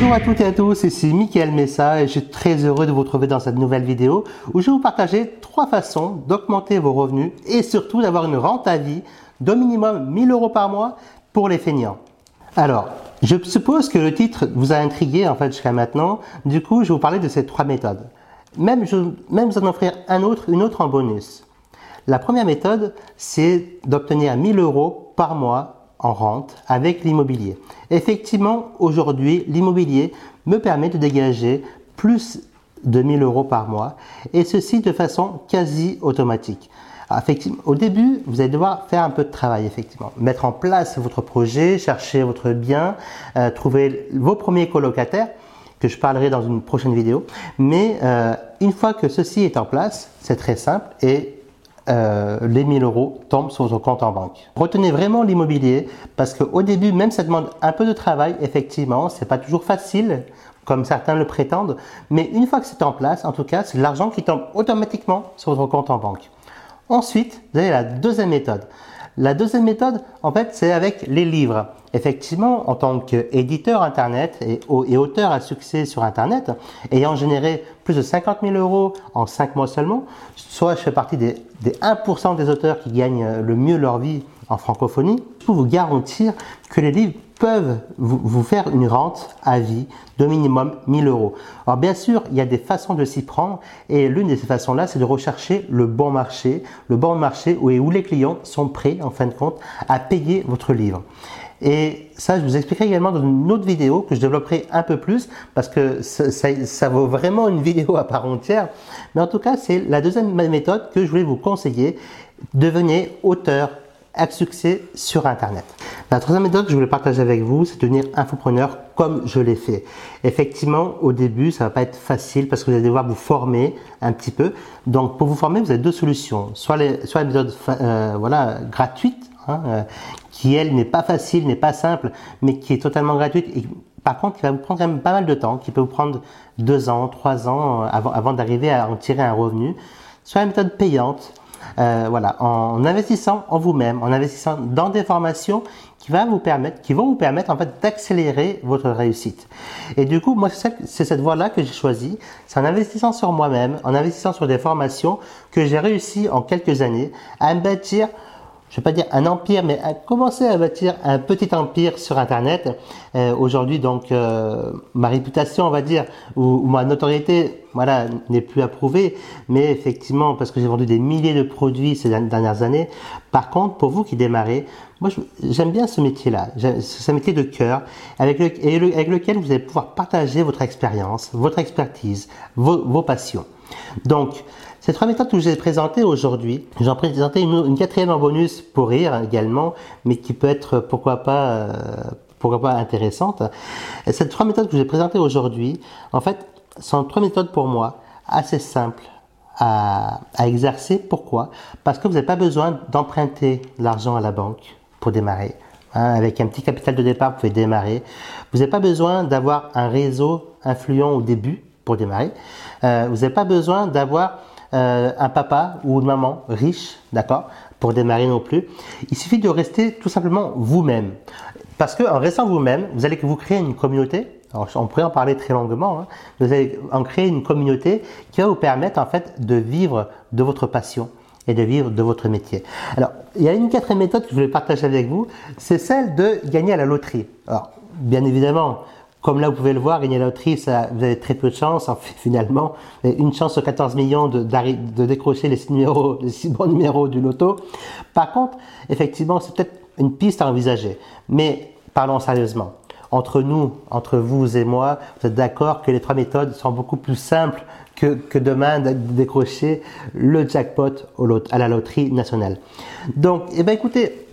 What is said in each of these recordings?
Bonjour à toutes et à tous, ici Mickaël Messa et je suis très heureux de vous retrouver dans cette nouvelle vidéo où je vais vous partager trois façons d'augmenter vos revenus et surtout d'avoir une rente à vie d'au minimum 1000 euros par mois pour les feignants. Alors, je suppose que le titre vous a intrigué en fait jusqu'à maintenant, du coup je vais vous parler de ces trois méthodes. Même, je, vous en offrir une autre en bonus. La première méthode, c'est d'obtenir 1000 euros par mois en rente avec l'immobilier. Effectivement, aujourd'hui, l'immobilier me permet de dégager plus de 1000 euros par mois et ceci de façon quasi automatique. effectivement, au début, vous allez devoir faire un peu de travail, effectivement. Mettre en place votre projet, chercher votre bien, euh, trouver vos premiers colocataires, que je parlerai dans une prochaine vidéo. Mais euh, une fois que ceci est en place, c'est très simple et euh, les 1000 euros tombent sur votre compte en banque. Retenez vraiment l'immobilier parce qu'au début, même ça demande un peu de travail, effectivement, c'est pas toujours facile comme certains le prétendent, mais une fois que c'est en place, en tout cas, c'est l'argent qui tombe automatiquement sur votre compte en banque. Ensuite, vous avez la deuxième méthode. La deuxième méthode, en fait, c'est avec les livres. Effectivement, en tant qu'éditeur Internet et, auteur à succès sur Internet, ayant généré plus de 50 000 euros en 5 mois seulement, soit je fais partie des, des 1% des auteurs qui gagnent le mieux leur vie en francophonie, je peux vous garantir que les livres peuvent vous, faire une rente à vie de minimum 1000 euros. Alors bien sûr, il y a des façons de s'y prendre et l'une de ces façons-là, c'est de rechercher le bon marché, le bon marché où, où les clients sont prêts, en fin de compte, à payer votre livre. Et ça, je vous expliquerai également dans une autre vidéo que je développerai un peu plus parce que ça, ça vaut vraiment une vidéo à part entière. Mais en tout cas, c'est la deuxième méthode que je voulais vous conseiller. Devenez auteur à succès sur Internet. La troisième méthode que je voulais partager avec vous, c'est devenir infopreneur comme je l'ai fait. Effectivement, au début, ça va pas être facile parce que vous allez devoir vous former un petit peu. Donc, pour vous former, vous avez deux solutions. Soit les, soit la méthode euh, voilà, gratuite, hein, euh, qui elle n'est pas facile, n'est pas simple, mais qui est totalement gratuite et par contre qui va vous prendre quand même pas mal de temps, qui peut vous prendre deux ans, trois ans euh, avant, avant d'arriver à en tirer un revenu. Soit la méthode payante, euh, voilà, en investissant en vous-même, en investissant dans des formations qui, va vous permettre, qui vont vous permettre en fait d'accélérer votre réussite. Et du coup, moi, c'est cette voie-là que j'ai choisie. C'est en investissant sur moi-même, en investissant sur des formations que j'ai réussi en quelques années à me bâtir je vais pas dire un empire, mais commencer à bâtir un petit empire sur Internet. Euh, Aujourd'hui, donc, euh, ma réputation, on va dire, ou, ma notoriété, voilà, n'est plus approuvée. Mais effectivement, parce que j'ai vendu des milliers de produits ces dernières années. Par contre, pour vous qui démarrez, moi, j'aime bien ce métier-là. C'est un métier de cœur, avec, lequel vous allez pouvoir partager votre expérience, votre expertise, vos passions. Donc, ces trois méthodes que je vous ai présentées aujourd'hui, j'en présenté une, quatrième en bonus pour rire également, mais qui peut être pourquoi pas, euh, pourquoi pas intéressante. Ces trois méthodes que je vous ai présentées aujourd'hui, en fait, sont trois méthodes pour moi assez simples à, à exercer. Pourquoi? Parce que vous n'avez pas besoin d'emprunter l'argent à la banque pour démarrer. Hein, avec un petit capital de départ, vous pouvez démarrer. Vous n'avez pas besoin d'avoir un réseau influent au début démarrer. Euh, vous n'avez pas besoin d'avoir euh, un papa ou une maman riche, d'accord, pour démarrer non plus. Il suffit de rester tout simplement vous-même. Parce que en restant vous-même, vous allez vous créer une communauté. Alors, on pourrait en parler très longuement. Hein. Vous allez en créer une communauté qui va vous permettre en fait de vivre de votre passion et de vivre de votre métier. Alors, il y a une quatrième méthode que je voulais partager avec vous, c'est celle de gagner à la loterie. Alors, bien évidemment, comme là, vous pouvez le voir, loterie, ça, vous avez très peu de chance, finalement. Une chance sur 14 millions de, de décrocher les six, numéros, les six bons numéros du loto. Par contre, effectivement, c'est peut-être une piste à envisager. Mais parlons sérieusement. Entre nous, entre vous et moi, vous êtes d'accord que les trois méthodes sont beaucoup plus simples que, que demain de décrocher le jackpot à la loterie nationale. Donc, eh ben, écoutez,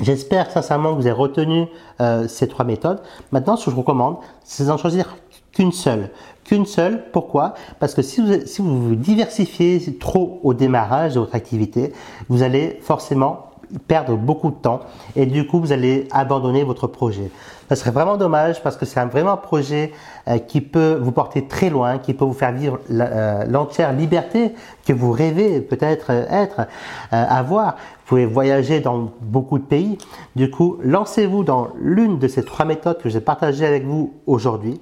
J'espère sincèrement que vous avez retenu euh, ces trois méthodes. Maintenant, ce que je vous recommande, c'est d'en choisir qu'une seule. Qu'une seule, pourquoi? Parce que si vous, si vous vous diversifiez trop au démarrage de votre activité, vous allez forcément perdre beaucoup de temps et du coup vous allez abandonner votre projet. Ça serait vraiment dommage parce que c'est un, vraiment projet euh, qui peut vous porter très loin, qui peut vous faire vivre euh, l'entière liberté que vous rêvez peut-être euh, être, avoir. Vous pouvez voyager dans beaucoup de pays. Du coup, lancez-vous dans l'une de ces trois méthodes que j'ai partagées avec vous aujourd'hui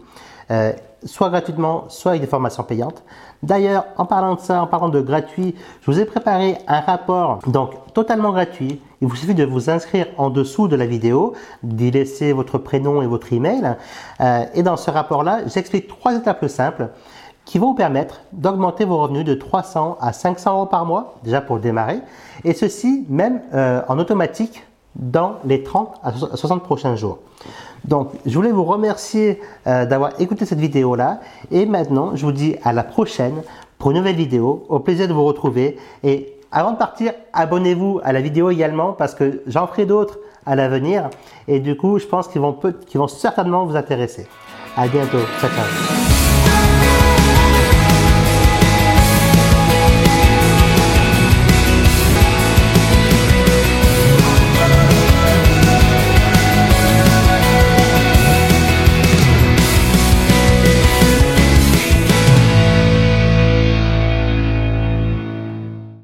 soit gratuitement, soit avec des formations payantes. D'ailleurs, en parlant de ça, en parlant de gratuit, je vous ai préparé un rapport donc totalement gratuit. Il vous suffit de vous inscrire en dessous de la vidéo, d'y laisser votre prénom et votre email. Euh, et dans ce rapport-là, j'explique trois étapes simples qui vont vous permettre d'augmenter vos revenus de 300 à 500 euros par mois, déjà pour démarrer, et ceci même euh, en automatique dans les 30 à 60 prochains jours. Donc, je voulais vous remercier euh, d'avoir écouté cette vidéo-là. Et maintenant, je vous dis à la prochaine pour une nouvelle vidéo. Au plaisir de vous retrouver. Et avant de partir, abonnez-vous à la vidéo également parce que j'en ferai d'autres à l'avenir. Et du coup, je pense qu'ils vont, vont certainement vous intéresser. À bientôt. Ciao, ciao.